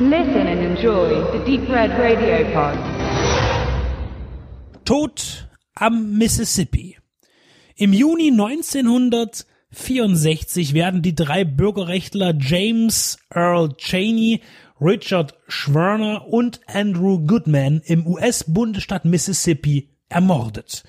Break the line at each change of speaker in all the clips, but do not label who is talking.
Listen and enjoy the Deep Red Radio Pod.
Tod am Mississippi. Im Juni 1964 werden die drei Bürgerrechtler James Earl Cheney, Richard Schwerner und Andrew Goodman im US-Bundesstaat Mississippi ermordet.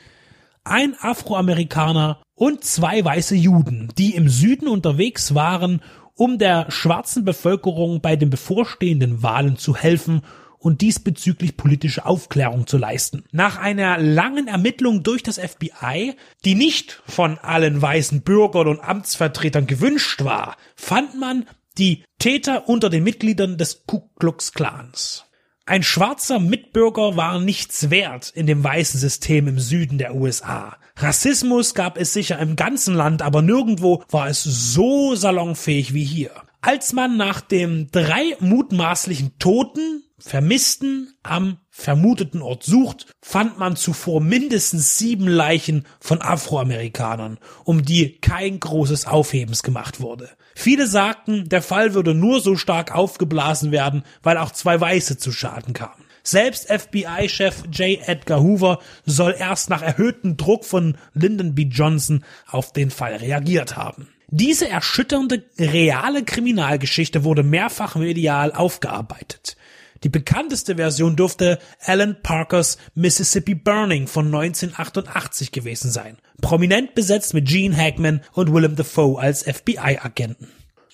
Ein Afroamerikaner und zwei weiße Juden, die im Süden unterwegs waren, um der schwarzen Bevölkerung bei den bevorstehenden Wahlen zu helfen und diesbezüglich politische Aufklärung zu leisten. Nach einer langen Ermittlung durch das FBI, die nicht von allen weißen Bürgern und Amtsvertretern gewünscht war, fand man die Täter unter den Mitgliedern des Ku Klux Klans. Ein schwarzer Mitbürger war nichts wert in dem weißen System im Süden der USA. Rassismus gab es sicher im ganzen Land, aber nirgendwo war es so salonfähig wie hier. Als man nach dem drei mutmaßlichen Toten, Vermissten am vermuteten Ort sucht, fand man zuvor mindestens sieben Leichen von Afroamerikanern, um die kein großes Aufhebens gemacht wurde. Viele sagten, der Fall würde nur so stark aufgeblasen werden, weil auch zwei Weiße zu Schaden kamen. Selbst FBI-Chef J. Edgar Hoover soll erst nach erhöhtem Druck von Lyndon B. Johnson auf den Fall reagiert haben. Diese erschütternde reale Kriminalgeschichte wurde mehrfach medial aufgearbeitet. Die bekannteste Version dürfte Alan Parkers Mississippi Burning von 1988 gewesen sein. Prominent besetzt mit Gene Hackman und Willem Dafoe als FBI-Agenten.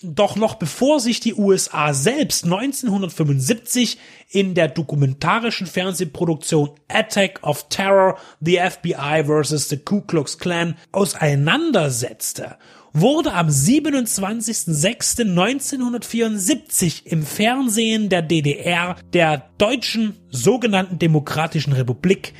Doch noch bevor sich die USA selbst 1975 in der dokumentarischen Fernsehproduktion Attack of Terror, The FBI vs. the Ku Klux Klan auseinandersetzte wurde am 27.06.1974 im Fernsehen der DDR, der deutschen sogenannten Demokratischen Republik,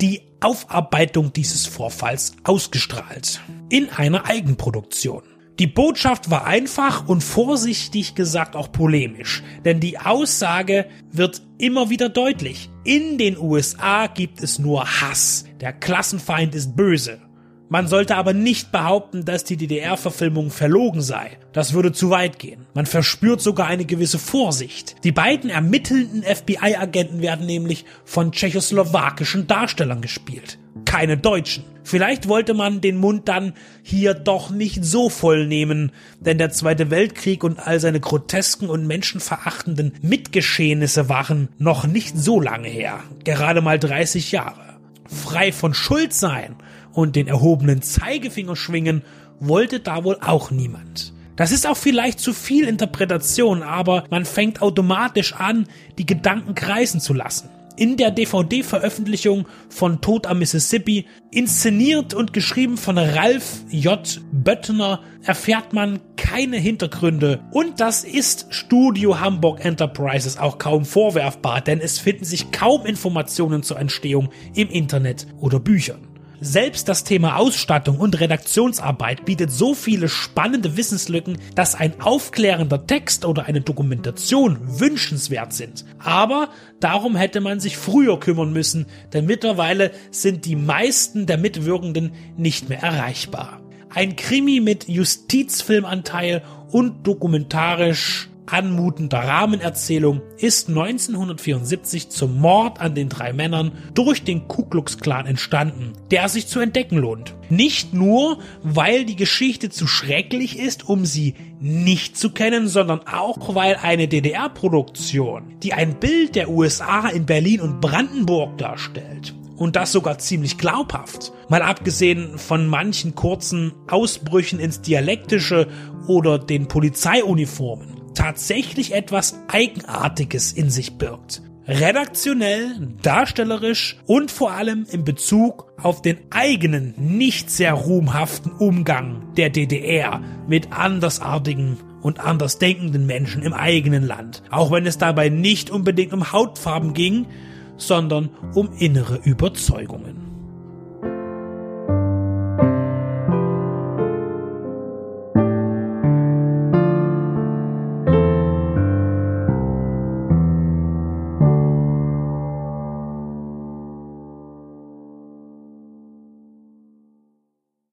die Aufarbeitung dieses Vorfalls ausgestrahlt. In einer Eigenproduktion. Die Botschaft war einfach und vorsichtig gesagt auch polemisch, denn die Aussage wird immer wieder deutlich. In den USA gibt es nur Hass. Der Klassenfeind ist böse. Man sollte aber nicht behaupten, dass die DDR-Verfilmung verlogen sei. Das würde zu weit gehen. Man verspürt sogar eine gewisse Vorsicht. Die beiden ermittelnden FBI-Agenten werden nämlich von tschechoslowakischen Darstellern gespielt. Keine Deutschen. Vielleicht wollte man den Mund dann hier doch nicht so voll nehmen, denn der Zweite Weltkrieg und all seine grotesken und menschenverachtenden Mitgeschehnisse waren noch nicht so lange her. Gerade mal 30 Jahre. Frei von Schuld sein und den erhobenen Zeigefinger schwingen wollte da wohl auch niemand. Das ist auch vielleicht zu viel Interpretation, aber man fängt automatisch an, die Gedanken kreisen zu lassen. In der DVD-Veröffentlichung von Tod am Mississippi, inszeniert und geschrieben von Ralph J. Böttner, erfährt man keine Hintergründe. Und das ist Studio Hamburg Enterprises auch kaum vorwerfbar, denn es finden sich kaum Informationen zur Entstehung im Internet oder Büchern. Selbst das Thema Ausstattung und Redaktionsarbeit bietet so viele spannende Wissenslücken, dass ein aufklärender Text oder eine Dokumentation wünschenswert sind. Aber darum hätte man sich früher kümmern müssen, denn mittlerweile sind die meisten der Mitwirkenden nicht mehr erreichbar. Ein Krimi mit Justizfilmanteil und dokumentarisch anmutender Rahmenerzählung ist 1974 zum Mord an den drei Männern durch den Ku Klux Klan entstanden, der sich zu entdecken lohnt. Nicht nur, weil die Geschichte zu schrecklich ist, um sie nicht zu kennen, sondern auch, weil eine DDR-Produktion, die ein Bild der USA in Berlin und Brandenburg darstellt, und das sogar ziemlich glaubhaft. Mal abgesehen von manchen kurzen Ausbrüchen ins Dialektische oder den Polizeiuniformen tatsächlich etwas Eigenartiges in sich birgt. Redaktionell, darstellerisch und vor allem in Bezug auf den eigenen, nicht sehr ruhmhaften Umgang der DDR mit andersartigen und andersdenkenden Menschen im eigenen Land. Auch wenn es dabei nicht unbedingt um Hautfarben ging, sondern um innere Überzeugungen.